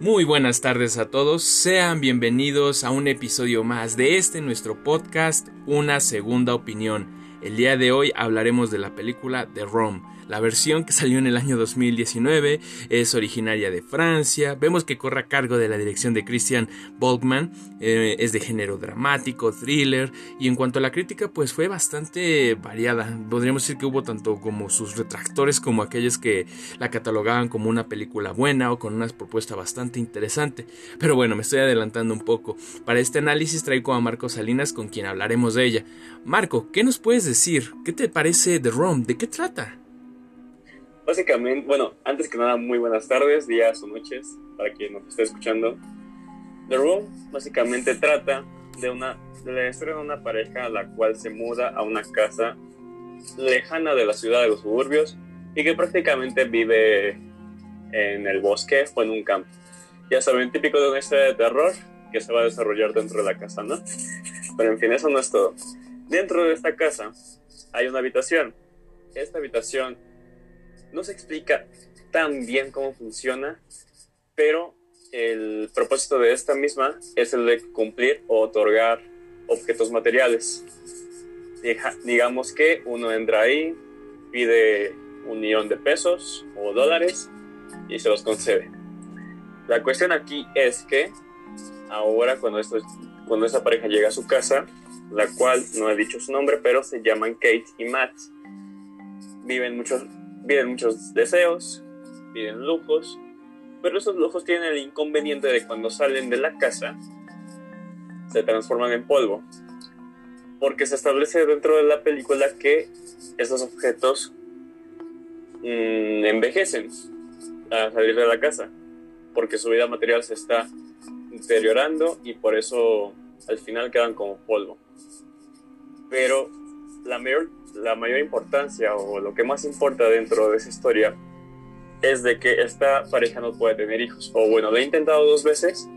Muy buenas tardes a todos, sean bienvenidos a un episodio más de este nuestro podcast, Una Segunda Opinión. El día de hoy hablaremos de la película The Rome, la versión que salió en el año 2019 es originaria de Francia. Vemos que corre a cargo de la dirección de Christian Bolkman. Eh, es de género dramático, thriller. Y en cuanto a la crítica, pues fue bastante variada. Podríamos decir que hubo tanto como sus retractores como aquellos que la catalogaban como una película buena o con una propuesta bastante interesante. Pero bueno, me estoy adelantando un poco. Para este análisis traigo a Marco Salinas con quien hablaremos de ella. Marco, ¿qué nos puedes decir? ¿Qué te parece The Rome? ¿De qué trata? Básicamente, bueno, antes que nada, muy buenas tardes, días o noches para quien nos esté escuchando. The Room básicamente trata de una de la historia de una pareja la cual se muda a una casa lejana de la ciudad de los suburbios y que prácticamente vive en el bosque o en un campo. Ya saben, típico de una historia de terror que se va a desarrollar dentro de la casa, ¿no? Pero en fin, eso no es todo. Dentro de esta casa hay una habitación. Esta habitación no se explica tan bien cómo funciona, pero el propósito de esta misma es el de cumplir o otorgar objetos materiales. digamos que uno entra ahí, pide un millón de pesos o dólares y se los concede. La cuestión aquí es que ahora cuando, esto, cuando esta pareja llega a su casa, la cual no he dicho su nombre, pero se llaman Kate y Matt, viven muchos piden muchos deseos, piden lujos, pero esos lujos tienen el inconveniente de cuando salen de la casa se transforman en polvo. Porque se establece dentro de la película que esos objetos mm, envejecen a salir de la casa, porque su vida material se está deteriorando y por eso al final quedan como polvo. Pero la mayor la mayor importancia o lo que más importa dentro de esa historia es de que esta pareja no puede tener hijos. O bueno, lo he intentado dos veces,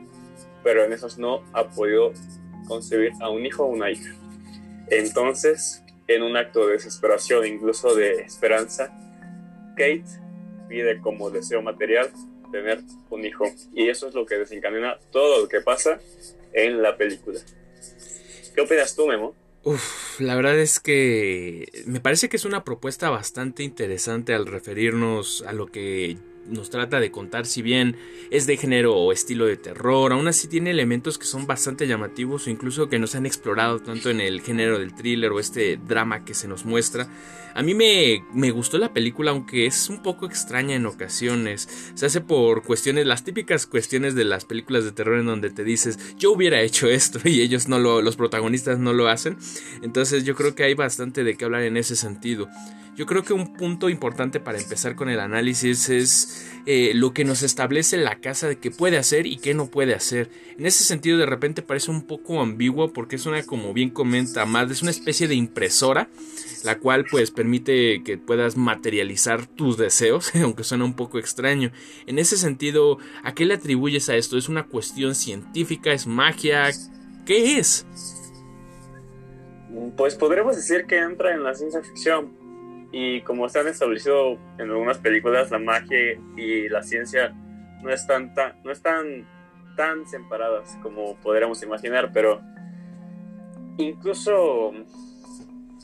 pero en esas no ha podido concebir a un hijo o una hija. Entonces, en un acto de desesperación, incluso de esperanza, Kate pide como deseo material tener un hijo. Y eso es lo que desencadena todo lo que pasa en la película. ¿Qué opinas tú, Memo? Uf, la verdad es que me parece que es una propuesta bastante interesante al referirnos a lo que nos trata de contar, si bien es de género o estilo de terror, aún así tiene elementos que son bastante llamativos o incluso que no se han explorado tanto en el género del thriller o este drama que se nos muestra. A mí me, me gustó la película, aunque es un poco extraña en ocasiones. Se hace por cuestiones, las típicas cuestiones de las películas de terror en donde te dices, yo hubiera hecho esto y ellos no lo, los protagonistas no lo hacen. Entonces yo creo que hay bastante de qué hablar en ese sentido. Yo creo que un punto importante para empezar con el análisis es eh, lo que nos establece la casa de qué puede hacer y qué no puede hacer. En ese sentido de repente parece un poco ambiguo porque es una, como bien comenta Mad, es una especie de impresora, la cual pues permite que puedas materializar tus deseos, aunque suena un poco extraño. En ese sentido, ¿a qué le atribuyes a esto? ¿Es una cuestión científica? ¿Es magia? ¿Qué es? Pues podremos decir que entra en la ciencia ficción, y como se han establecido en algunas películas, la magia y la ciencia no están tan, no están tan separadas como podríamos imaginar, pero incluso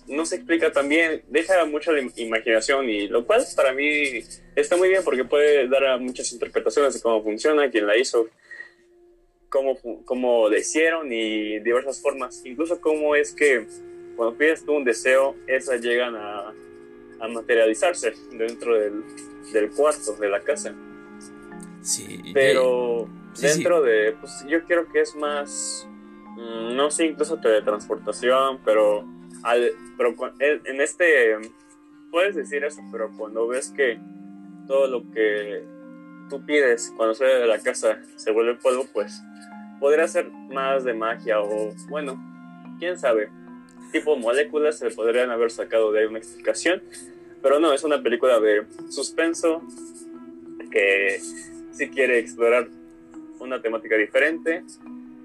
no se explica también, deja mucha imaginación y lo cual para mí está muy bien porque puede dar muchas interpretaciones de cómo funciona, quién la hizo, cómo, cómo le hicieron y diversas formas, incluso cómo es que cuando pides tú un deseo, esas llegan a a materializarse dentro del, del cuarto de la casa. Sí. Pero dentro de, pues yo creo que es más, mm, no sé, incluso teletransportación, pero, al, pero en este, puedes decir eso, pero cuando ves que todo lo que tú pides cuando sale de la casa se vuelve polvo, pues podría ser más de magia o, bueno, quién sabe tipo moléculas se podrían haber sacado de ahí una explicación. Pero no, es una película de suspenso que sí quiere explorar una temática diferente,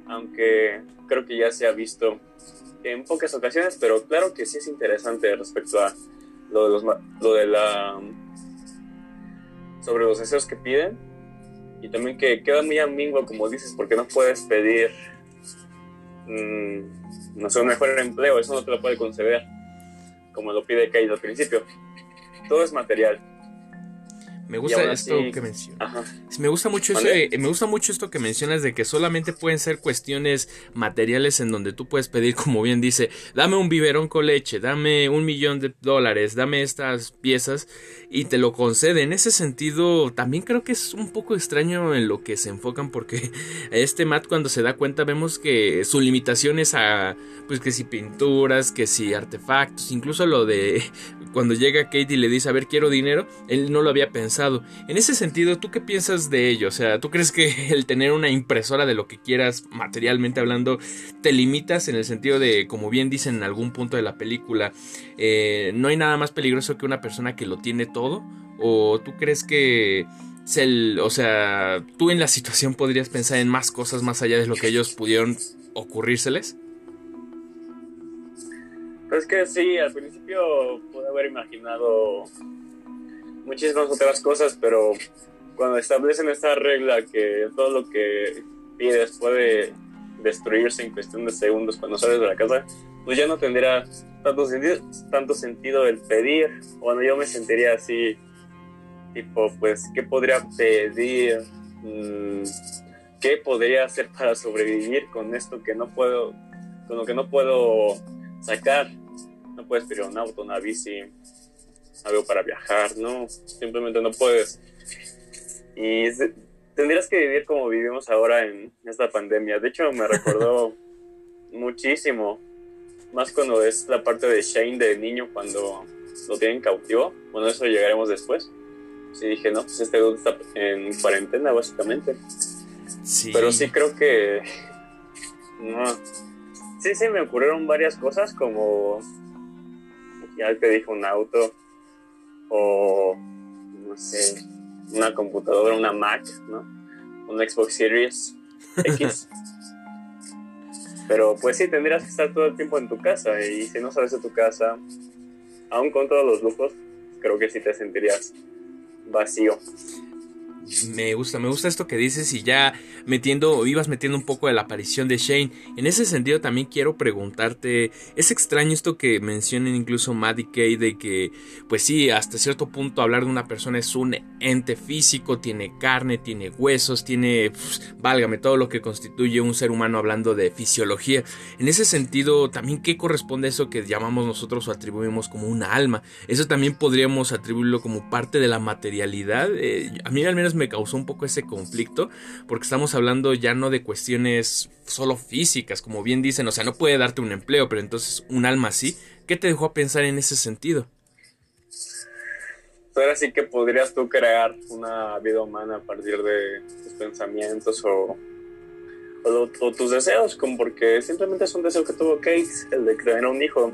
aunque creo que ya se ha visto en pocas ocasiones, pero claro que sí es interesante respecto a lo de, los, lo de la sobre los deseos que piden Y también que queda muy ambiguo, como dices, porque no puedes pedir, mm, no sé, un mejor empleo, eso no te lo puede conceder, como lo pide Kate al principio. Todo es material. Me gusta esto que mencionas. Me gusta mucho eso, me gusta mucho esto que mencionas de que solamente pueden ser cuestiones materiales en donde tú puedes pedir, como bien dice, dame un biberón con leche, dame un millón de dólares, dame estas piezas y te lo concede. En ese sentido, también creo que es un poco extraño en lo que se enfocan porque este Matt cuando se da cuenta vemos que su limitación es a, pues que si pinturas, que si artefactos, incluso lo de cuando llega Kate y le dice, a ver, quiero dinero, él no lo había pensado en ese sentido, ¿tú qué piensas de ello? O sea, ¿tú crees que el tener una impresora de lo que quieras, materialmente hablando, te limitas en el sentido de, como bien dicen en algún punto de la película, eh, no hay nada más peligroso que una persona que lo tiene todo? ¿O tú crees que... o sea, tú en la situación podrías pensar en más cosas más allá de lo que ellos pudieron ocurrírseles? Pues que sí, al principio pude haber imaginado muchísimas otras cosas, pero cuando establecen esta regla que todo lo que pides puede destruirse en cuestión de segundos cuando sales de la casa, pues ya no tendría tanto sentido, tanto sentido el pedir. Bueno, yo me sentiría así, tipo, pues, ¿qué podría pedir? Mm, ¿Qué podría hacer para sobrevivir con esto que no puedo, con lo que no puedo sacar? No puedes pedir un auto, una bici, algo para viajar, no, simplemente no puedes. Y tendrías que vivir como vivimos ahora en esta pandemia. De hecho, me recordó muchísimo, más cuando es la parte de Shane de niño cuando lo tienen cautivo. Bueno, eso llegaremos después. Sí, dije, no, pues este dude está en cuarentena, básicamente. Sí. Pero sí creo que. No. Sí, sí, me ocurrieron varias cosas, como. Ya te dije, un auto o no sé, una computadora, una Mac, ¿no? Una Xbox Series X. Pero pues sí, tendrías que estar todo el tiempo en tu casa y si no sabes de tu casa, aún con todos los lujos, creo que sí te sentirías vacío. Me gusta, me gusta esto que dices y ya metiendo, ibas metiendo un poco de la aparición de Shane. En ese sentido también quiero preguntarte, es extraño esto que mencionen incluso Maddie Kay de que, pues sí, hasta cierto punto hablar de una persona es un ente físico, tiene carne, tiene huesos, tiene, válgame, todo lo que constituye un ser humano hablando de fisiología. En ese sentido, también qué corresponde a eso que llamamos nosotros o atribuimos como una alma. Eso también podríamos atribuirlo como parte de la materialidad. Eh, a mí al menos me causó un poco ese conflicto, porque estamos hablando ya no de cuestiones solo físicas, como bien dicen, o sea, no puede darte un empleo, pero entonces un alma sí. ¿Qué te dejó a pensar en ese sentido? Ahora sí que podrías tú crear una vida humana a partir de tus pensamientos o, o, tus deseos, como porque simplemente es un deseo que tuvo Kate, el de crear un hijo.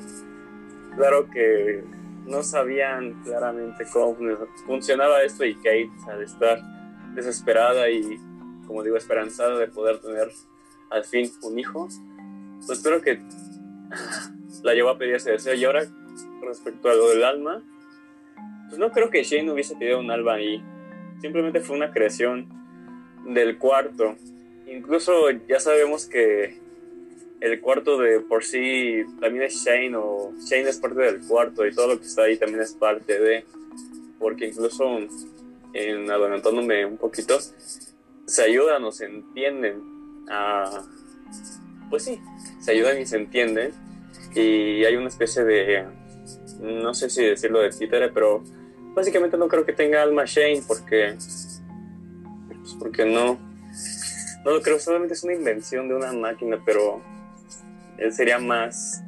Claro que no sabían claramente cómo funcionaba esto y Kate, al estar desesperada y, como digo, esperanzada de poder tener al fin un hijo, pues espero que la llevó a pedir ese deseo. Y ahora, respecto a lo del alma, pues no creo que Shane hubiese pedido un alma ahí. Simplemente fue una creación del cuarto. Incluso ya sabemos que el cuarto de por sí también es Shane o Shane es parte del cuarto y todo lo que está ahí también es parte de porque incluso en adelantándome un poquito se ayudan o se entienden a pues sí se ayudan y se entienden. Y hay una especie de no sé si decirlo de títere pero básicamente no creo que tenga alma Shane porque pues porque no no lo creo solamente es una invención de una máquina pero sería más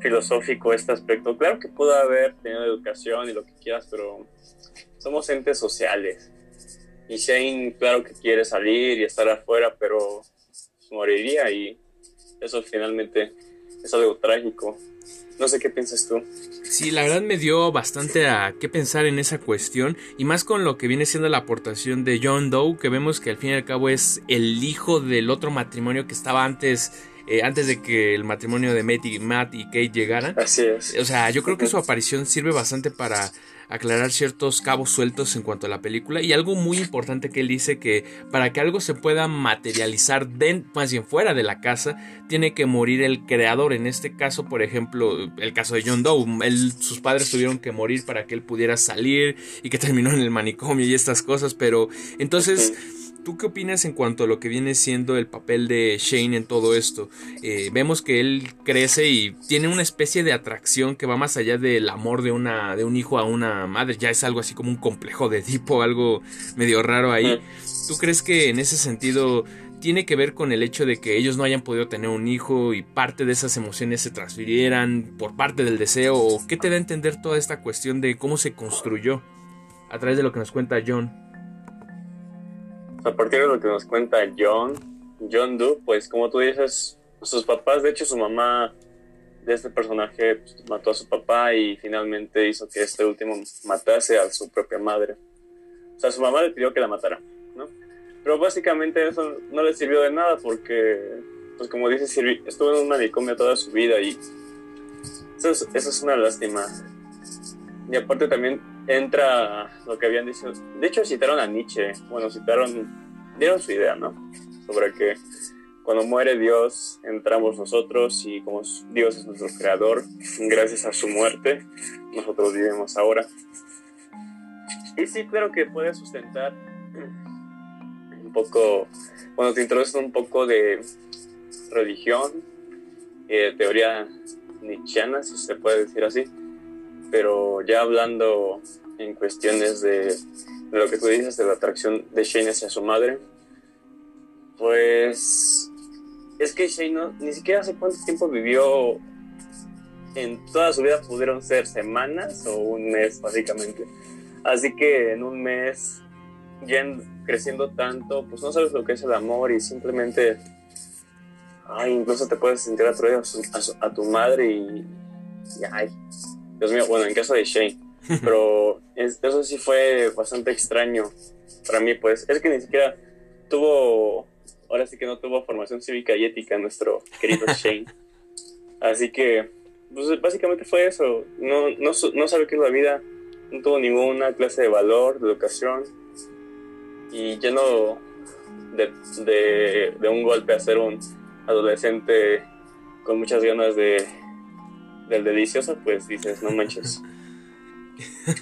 filosófico este aspecto. Claro que pudo haber tenido educación y lo que quieras, pero somos entes sociales. Y Shane, claro que quiere salir y estar afuera, pero moriría y eso finalmente es algo trágico. No sé qué piensas tú. Sí, la verdad me dio bastante a qué pensar en esa cuestión y más con lo que viene siendo la aportación de John Doe, que vemos que al fin y al cabo es el hijo del otro matrimonio que estaba antes eh, antes de que el matrimonio de Matt y, Matt y Kate llegaran. Así es. O sea, yo creo que su aparición sirve bastante para aclarar ciertos cabos sueltos en cuanto a la película y algo muy importante que él dice que para que algo se pueda materializar más bien fuera de la casa tiene que morir el creador en este caso por ejemplo el caso de John Doe sus padres tuvieron que morir para que él pudiera salir y que terminó en el manicomio y estas cosas pero entonces ¿Tú qué opinas en cuanto a lo que viene siendo el papel de Shane en todo esto? Eh, vemos que él crece y tiene una especie de atracción que va más allá del amor de, una, de un hijo a una madre. Ya es algo así como un complejo de tipo, algo medio raro ahí. ¿Tú crees que en ese sentido tiene que ver con el hecho de que ellos no hayan podido tener un hijo y parte de esas emociones se transfirieran por parte del deseo? ¿O qué te da a entender toda esta cuestión de cómo se construyó a través de lo que nos cuenta John? A partir de lo que nos cuenta John, John Doe, pues como tú dices, sus papás, de hecho su mamá de este personaje pues, mató a su papá y finalmente hizo que este último matase a su propia madre. O sea, su mamá le pidió que la matara, ¿no? Pero básicamente eso no le sirvió de nada porque, pues como dice, estuvo en un manicomio toda su vida y eso es, eso es una lástima. Y aparte también entra lo que habían dicho. De hecho, citaron a Nietzsche. Bueno, citaron, dieron su idea, ¿no? Sobre que cuando muere Dios, entramos nosotros y como Dios es nuestro creador, gracias a su muerte, nosotros vivimos ahora. Y sí, claro que puede sustentar un poco, cuando te introducen un poco de religión, eh, teoría nietzscheana, si se puede decir así pero ya hablando en cuestiones de, lo que tú dices, de la atracción de Shane hacia su madre, pues es que Shane ni siquiera hace cuánto tiempo vivió en toda su vida pudieron ser semanas o un mes básicamente. Así que en un mes, ya creciendo tanto, pues no sabes lo que es el amor y simplemente, ay, incluso te puedes sentir atraído a, a, tu madre y, y ay, Dios mío, bueno, en caso de Shane. Pero eso sí fue bastante extraño para mí, pues. Es que ni siquiera tuvo, ahora sí que no tuvo formación cívica y ética nuestro querido Shane. Así que, pues básicamente fue eso. No, no, no sabe qué es la vida, no tuvo ninguna clase de valor, de educación. Y lleno de, de, de un golpe a ser un adolescente con muchas ganas de del delicioso, pues dices, no manches.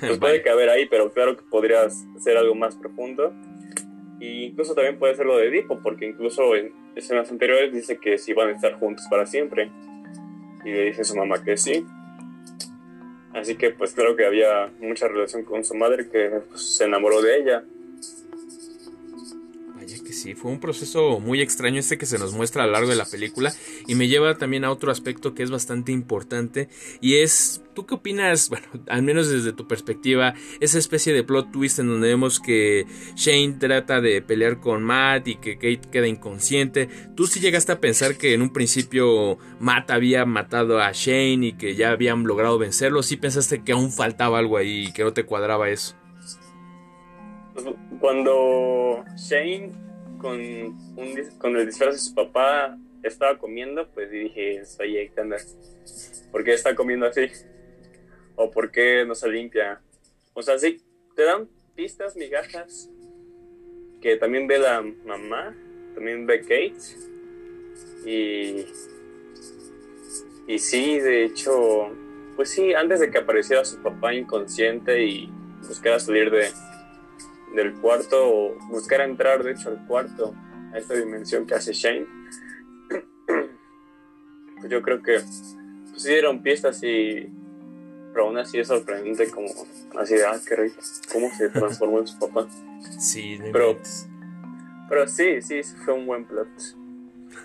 Pues puede caber ahí, pero claro que podrías hacer algo más profundo. Y incluso también puede ser lo de Edipo, porque incluso en escenas anteriores dice que sí van a estar juntos para siempre. Y le dice a su mamá que sí. Así que pues claro que había mucha relación con su madre que pues, se enamoró de ella sí, fue un proceso muy extraño este que se nos muestra a lo largo de la película y me lleva también a otro aspecto que es bastante importante y es, ¿tú qué opinas? Bueno, al menos desde tu perspectiva, esa especie de plot twist en donde vemos que Shane trata de pelear con Matt y que Kate queda inconsciente. ¿Tú sí llegaste a pensar que en un principio Matt había matado a Shane y que ya habían logrado vencerlo? ¿Sí pensaste que aún faltaba algo ahí y que no te cuadraba eso? Cuando Shane con, un, con el disfraz de su papá estaba comiendo, pues dije, oye, ¿qué ¿Por qué está comiendo así? ¿O por qué no se limpia? O sea, sí, te dan pistas, migajas, que también ve la mamá, también ve Kate. Y, y sí, de hecho, pues sí, antes de que apareciera su papá inconsciente y buscara salir de, del cuarto o buscar entrar de hecho al cuarto a esta dimensión que hace Shane. Pues yo creo que pues sí dieron pistas y pero aún así es sorprendente como así de ah qué rico cómo se transformó en su papá sí pero pero sí sí fue un buen plot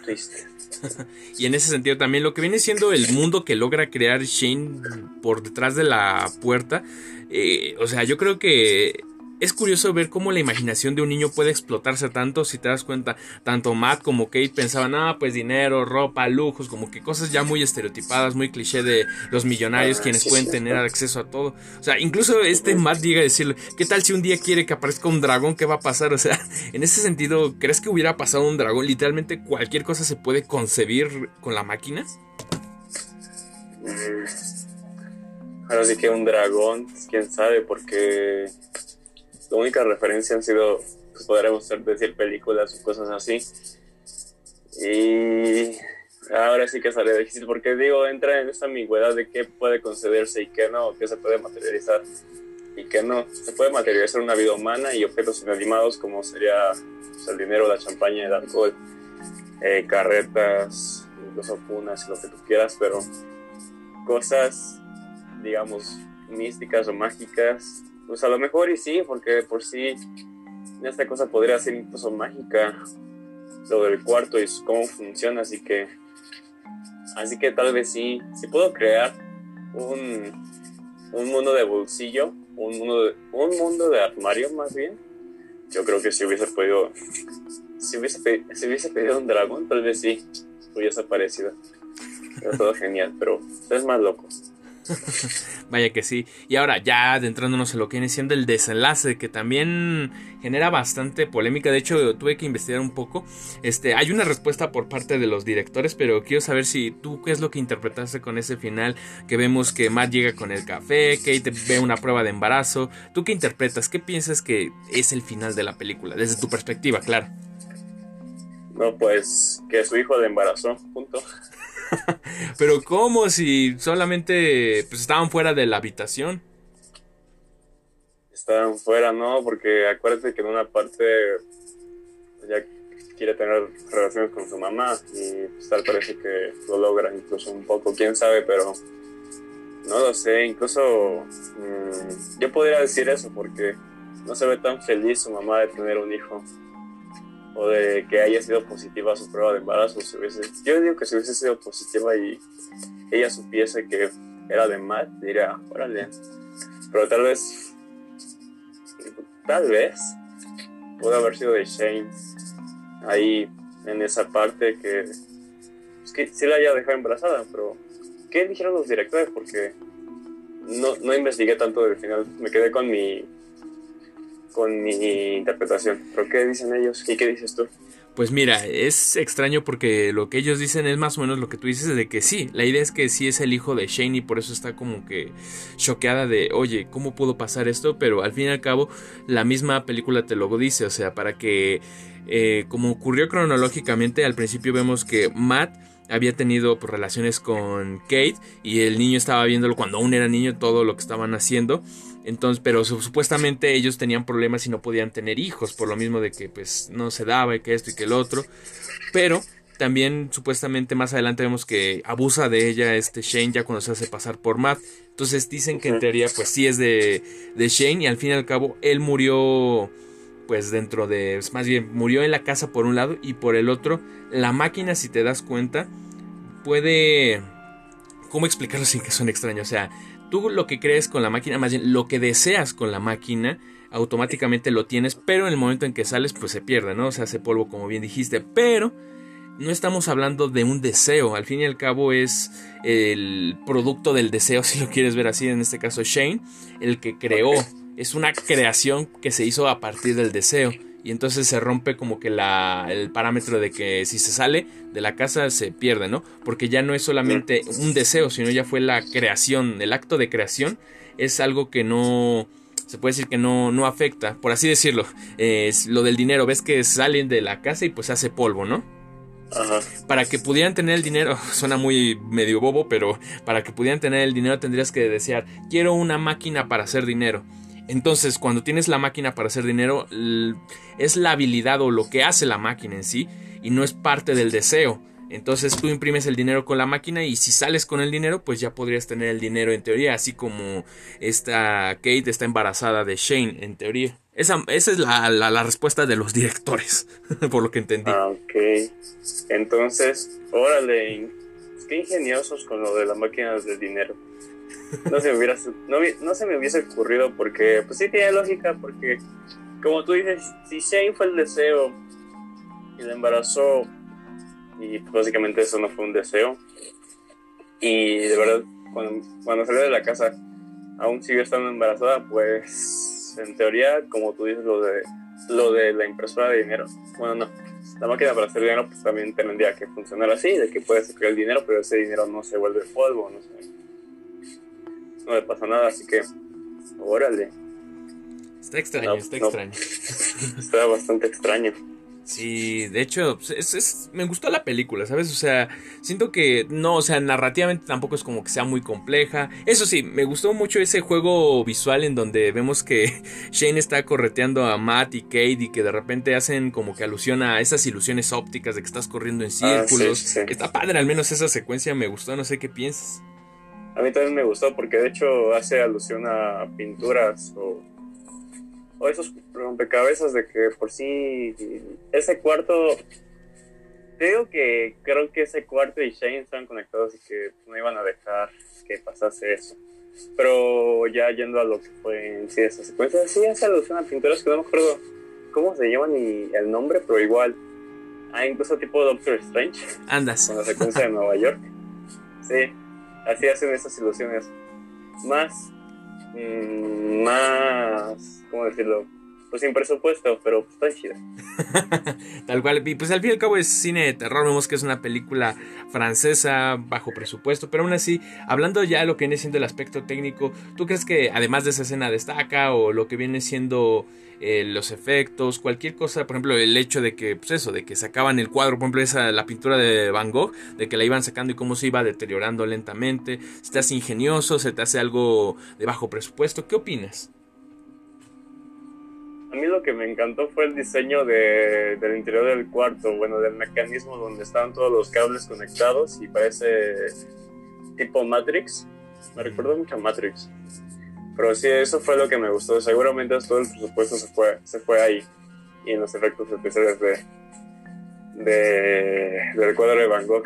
triste y en ese sentido también lo que viene siendo el mundo que logra crear Shane por detrás de la puerta eh, o sea yo creo que es curioso ver cómo la imaginación de un niño puede explotarse tanto, si te das cuenta, tanto Matt como Kate pensaban, ah, pues dinero, ropa, lujos, como que cosas ya muy estereotipadas, muy cliché de los millonarios ah, quienes pueden tener acceso a todo. O sea, incluso este Matt llega a decirle, ¿qué tal si un día quiere que aparezca un dragón? ¿Qué va a pasar? O sea, en ese sentido, ¿crees que hubiera pasado un dragón? Literalmente cualquier cosa se puede concebir con la máquina. Mm. ahora sí que un dragón, quién sabe, porque la única referencia han sido, pues podremos decir películas o cosas así. Y ahora sí que sale difícil porque digo, entra en esa ambigüedad de qué puede concederse y qué no, qué se puede materializar y qué no. Se puede materializar una vida humana y objetos inanimados como sería pues, el dinero, la champaña, el alcohol, eh, carretas, incluso cunas y lo que tú quieras, pero cosas, digamos, místicas o mágicas, pues a lo mejor y sí, porque por sí esta cosa podría ser incluso mágica, lo del cuarto y cómo funciona, así que Así que tal vez sí, si puedo crear un, un mundo de bolsillo, un mundo de, un mundo de armario más bien, yo creo que si hubiese podido, si hubiese, si hubiese pedido un dragón, tal vez sí hubiese aparecido. Era todo genial, pero es más loco. Vaya que sí. Y ahora ya adentrándonos en lo que viene siendo el desenlace, que también genera bastante polémica. De hecho, tuve que investigar un poco. Este, hay una respuesta por parte de los directores, pero quiero saber si tú qué es lo que interpretaste con ese final, que vemos que Matt llega con el café, Kate ve una prueba de embarazo. ¿Tú qué interpretas? ¿Qué piensas que es el final de la película? Desde tu perspectiva, claro. No, pues que su hijo le embarazó, punto. Pero ¿cómo si solamente pues, estaban fuera de la habitación? Estaban fuera, no, porque acuérdate que en una parte ya quiere tener relaciones con su mamá y pues, tal parece que lo logra incluso un poco, quién sabe, pero no lo sé, incluso mm, yo podría decir eso porque no se ve tan feliz su mamá de tener un hijo o de que haya sido positiva su prueba de embarazo. yo digo que si hubiese sido positiva y ella supiese que era de Matt, diría, órale. Pero tal vez, tal vez, pudo haber sido de Shane ahí en esa parte que, es que sí la haya dejado embarazada, pero ¿qué dijeron los directores? Porque no, no investigué tanto del final, me quedé con mi con mi interpretación. ¿Pero qué dicen ellos y qué dices tú? Pues mira, es extraño porque lo que ellos dicen es más o menos lo que tú dices de que sí, la idea es que sí es el hijo de Shane y por eso está como que choqueada de, oye, ¿cómo pudo pasar esto? Pero al fin y al cabo, la misma película te lo dice, o sea, para que, eh, como ocurrió cronológicamente, al principio vemos que Matt había tenido pues, relaciones con Kate y el niño estaba viéndolo cuando aún era niño todo lo que estaban haciendo entonces, pero supuestamente ellos tenían problemas y no podían tener hijos, por lo mismo de que pues no se daba y que esto y que el otro. Pero también supuestamente más adelante vemos que abusa de ella este Shane ya cuando se hace pasar por Matt. Entonces dicen que en teoría pues sí es de, de Shane y al fin y al cabo él murió pues dentro de, más bien murió en la casa por un lado y por el otro la máquina si te das cuenta puede... ¿Cómo explicarlo sin que suene extraño? O sea, Tú lo que crees con la máquina, más bien lo que deseas con la máquina, automáticamente lo tienes, pero en el momento en que sales, pues se pierde, ¿no? Se hace polvo, como bien dijiste. Pero no estamos hablando de un deseo, al fin y al cabo es el producto del deseo, si lo quieres ver así, en este caso Shane, el que creó. Es una creación que se hizo a partir del deseo y entonces se rompe como que la, el parámetro de que si se sale de la casa se pierde, ¿no? Porque ya no es solamente un deseo, sino ya fue la creación, el acto de creación es algo que no, se puede decir que no, no afecta, por así decirlo, es lo del dinero, ves que salen de la casa y pues se hace polvo, ¿no? Ajá. Para que pudieran tener el dinero, suena muy medio bobo, pero para que pudieran tener el dinero tendrías que desear, quiero una máquina para hacer dinero. Entonces, cuando tienes la máquina para hacer dinero, es la habilidad o lo que hace la máquina en sí y no es parte del deseo. Entonces tú imprimes el dinero con la máquina y si sales con el dinero, pues ya podrías tener el dinero en teoría, así como esta Kate está embarazada de Shane en teoría. Esa, esa es la, la, respuesta de los directores, por lo que entendí. Ah, ok. Entonces, órale, qué ingeniosos con lo de las máquinas de dinero no se me hubiera, no, se me hubiese ocurrido porque, pues sí tiene lógica, porque como tú dices, si Shane fue el deseo y la embarazó, y básicamente eso no fue un deseo, y de verdad, cuando, cuando salió de la casa, aún sigue estando embarazada, pues en teoría, como tú dices, lo de, lo de la impresora de dinero, bueno, no, la máquina para hacer dinero, pues también tendría que funcionar así, de que puedes sacar el dinero, pero ese dinero no se vuelve polvo, no sé no me pasa nada, así que, órale. Está extraño, está extraño. está bastante extraño. Sí, de hecho, es, me gustó la película, ¿sabes? O sea, siento que no, o sea, narrativamente tampoco es como que sea muy compleja. Eso sí, me gustó mucho ese juego visual en donde vemos que Shane está correteando a Matt y Kate y que de repente hacen como que alusión a esas ilusiones ópticas de que estás corriendo en ah, círculos. Está padre, al menos esa secuencia me gustó, no sé qué piensas. A mí también me gustó porque de hecho hace alusión a pinturas o o esos rompecabezas de que por sí ese cuarto te digo que creo que ese cuarto y Shane estaban conectados y que no iban a dejar que pasase eso. Pero ya yendo a lo que fue en sí esa secuencia sí hace alusión a pinturas que no me acuerdo cómo se llaman ni el nombre pero igual. Ah incluso tipo Doctor Strange. Andas. Con la secuencia de Nueva York. Sí así hacen esas ilusiones más Mm, más, ¿cómo decirlo? Pues sin presupuesto, pero pues está chida. Tal cual, y pues al fin y al cabo es cine de terror, vemos que es una película francesa bajo presupuesto, pero aún así, hablando ya de lo que viene siendo el aspecto técnico, ¿tú crees que además de esa escena destaca o lo que viene siendo eh, los efectos, cualquier cosa, por ejemplo, el hecho de que, pues eso, de que sacaban el cuadro, por ejemplo, esa, la pintura de Van Gogh, de que la iban sacando y cómo se iba deteriorando lentamente, se te hace ingenioso, se te hace algo de bajo presupuesto, ¿qué opinas? A mí lo que me encantó fue el diseño de, del interior del cuarto, bueno, del mecanismo donde estaban todos los cables conectados y parece tipo Matrix. Me recuerda mucho a Matrix. Pero sí, eso fue lo que me gustó. Seguramente todo el presupuesto se fue, se fue ahí. Y en los efectos especiales de, de, del cuadro de Van Gogh.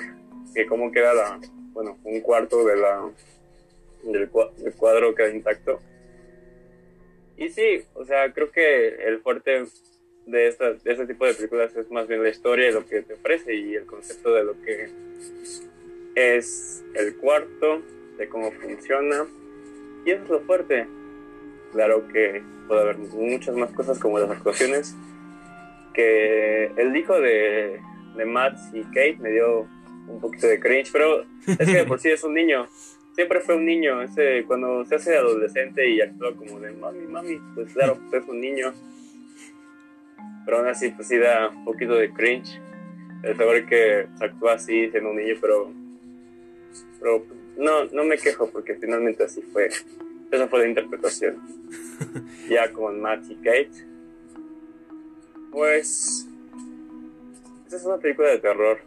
Que como queda la, bueno, un cuarto de la, del, cuadro queda intacto. Y sí, o sea, creo que el fuerte de, esta, de este tipo de películas es más bien la historia y lo que te ofrece y el concepto de lo que es el cuarto, de cómo funciona y eso es lo fuerte. Claro que puede haber muchas más cosas como las actuaciones. Que el hijo de, de Matt y Kate me dio un poquito de cringe, pero es que de por sí es un niño. Siempre fue un niño. Ese, cuando se hace adolescente y actúa como de mami, mami, pues claro, pues es un niño. Pero aún así, pues sí da un poquito de cringe. El saber que actúa así siendo un niño, pero, pero no, no me quejo porque finalmente así fue. Esa fue la interpretación. ya con Matt y Kate. Pues. Esta es una película de terror.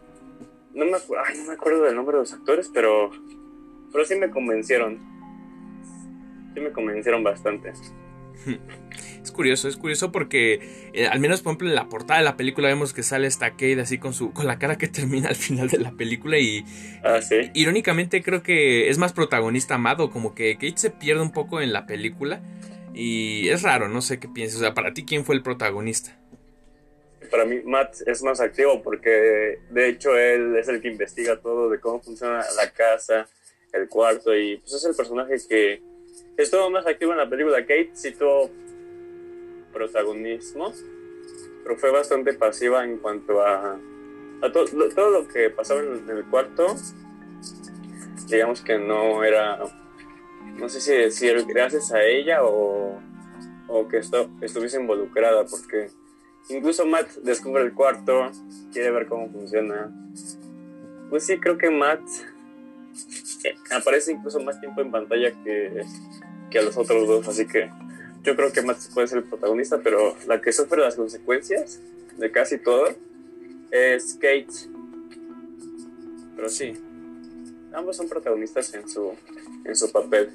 No me, ay, no me acuerdo del nombre de los actores, pero. Pero sí me convencieron. Sí me convencieron bastante. Es curioso, es curioso porque eh, al menos por ejemplo en la portada de la película vemos que sale esta Kate así con su con la cara que termina al final de la película y ah, ¿sí? irónicamente creo que es más protagonista amado, como que Kate se pierde un poco en la película y es raro, no sé qué piensas, o sea, para ti quién fue el protagonista? Para mí Matt es más activo porque de hecho él es el que investiga todo de cómo funciona la casa, el cuarto y pues es el personaje que estuvo más activo en la película. Kate sí protagonismo, pero fue bastante pasiva en cuanto a, a todo lo que pasaba en, el cuarto. Digamos que no era, no sé si decir gracias a ella o, o que esto, estuviese involucrada, porque incluso Matt descubre el cuarto, quiere ver cómo funciona. Pues sí, creo que Matt aparece incluso más tiempo en pantalla que, que a los otros dos, así que yo creo que Matt puede ser el protagonista, pero la que sufre las consecuencias de casi todo es Kate. Pero sí, ambos son protagonistas en su, en su papel.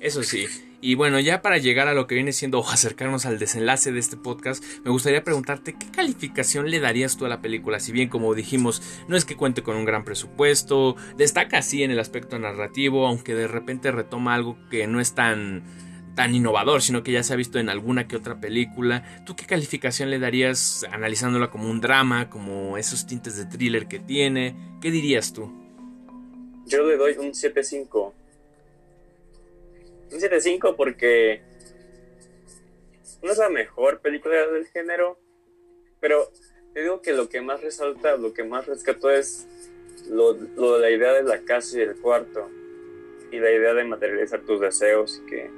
Eso sí. Y bueno, ya para llegar a lo que viene siendo o acercarnos al desenlace de este podcast, me gustaría preguntarte qué calificación le darías tú a la película. Si bien, como dijimos, no es que cuente con un gran presupuesto, destaca así en el aspecto narrativo, aunque de repente retoma algo que no es tan tan innovador, sino que ya se ha visto en alguna que otra película. ¿Tú qué calificación le darías analizándola como un drama, como esos tintes de thriller que tiene? ¿Qué dirías tú? Yo le doy un 7.5. Un 7.5 porque no es la mejor película del género, pero te digo que lo que más resalta, lo que más rescató es lo, de la idea de la casa y el cuarto y la idea de materializar tus deseos y que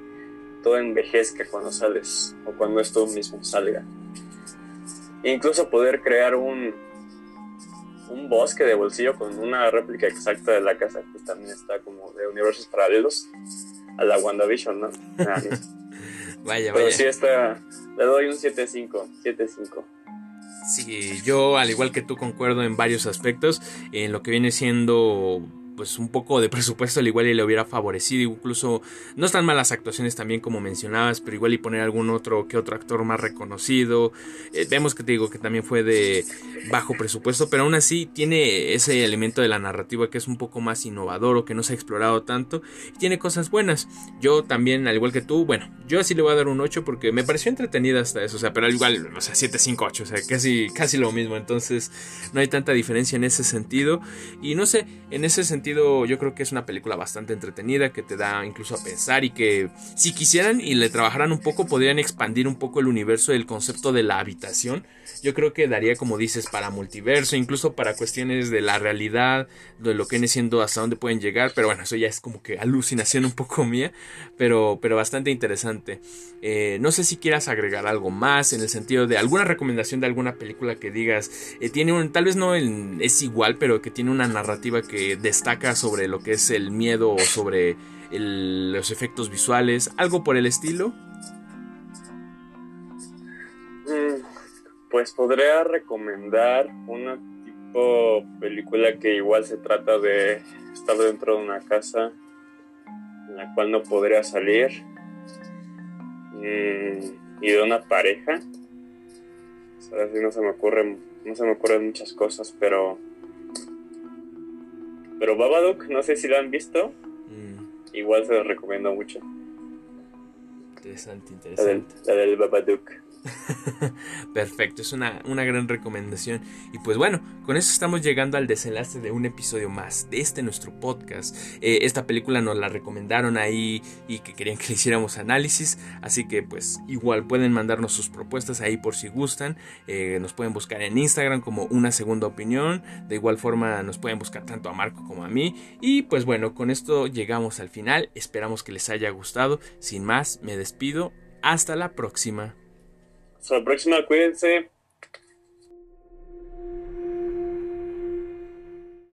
todo envejezca cuando sales o cuando esto mismo salga. Incluso poder crear un bosque de bolsillo con una réplica exacta de la casa que también está como de universos paralelos a la WandaVision, ¿no? vaya, vaya. Pero sí está, le doy un 7-5, 7-5. Sí, yo al igual que tú concuerdo en varios aspectos, en lo que viene siendo pues un poco de presupuesto al igual y le hubiera favorecido incluso no están malas actuaciones también como mencionabas pero igual y poner algún otro que otro actor más reconocido. Eh, vemos que te digo que también fue de bajo presupuesto pero aún así tiene ese elemento de la narrativa que es un poco más innovador o que no se ha explorado tanto y tiene cosas buenas. Yo también al igual que tú bueno yo así le voy a dar un 8 porque me pareció entretenida hasta eso o sea pero al igual o sea 7 5 8 o sea casi casi lo mismo. Entonces no hay tanta diferencia en ese sentido. Y no sé en ese sentido yo creo que es una película bastante entretenida que te da incluso a pensar y que si quisieran y le trabajaran un poco podrían expandir un poco el universo del concepto de la habitación. Yo creo que daría como dices para multiverso, incluso para cuestiones de la realidad, de lo que viene siendo hasta dónde pueden llegar, pero bueno, eso ya es como que alucinación un poco mía, pero, pero bastante interesante. Eh, no sé si quieras agregar algo más en el sentido de alguna recomendación de alguna película que digas, eh, tiene un, tal vez no es igual, pero que tiene una narrativa que destaca sobre lo que es el miedo o sobre los efectos visuales, algo por el estilo. Mm, pues podría recomendar una tipo película que igual se trata de estar dentro de una casa en la cual no podría salir mm, y de una pareja. no se me ocurren, no se me ocurren muchas cosas, pero pero Babadook, no sé si lo han visto. Mm. Igual se lo recomiendo mucho. Interesante, interesante. La del, la del Babadook. Perfecto, es una, gran recomendación. Y pues bueno, con eso estamos llegando al desenlace de un episodio más de este nuestro podcast. Eh, esta película nos la recomendaron ahí y que querían que le hiciéramos análisis. Así que pues igual pueden mandarnos sus propuestas ahí por si gustan. Eh, nos pueden buscar en Instagram como una segunda opinión. De igual forma nos pueden buscar tanto a Marco como a mí. Y pues bueno, con esto llegamos al final. Esperamos que les haya gustado. Sin más, me despido. Hasta la próxima. Hasta la próxima, cuídense.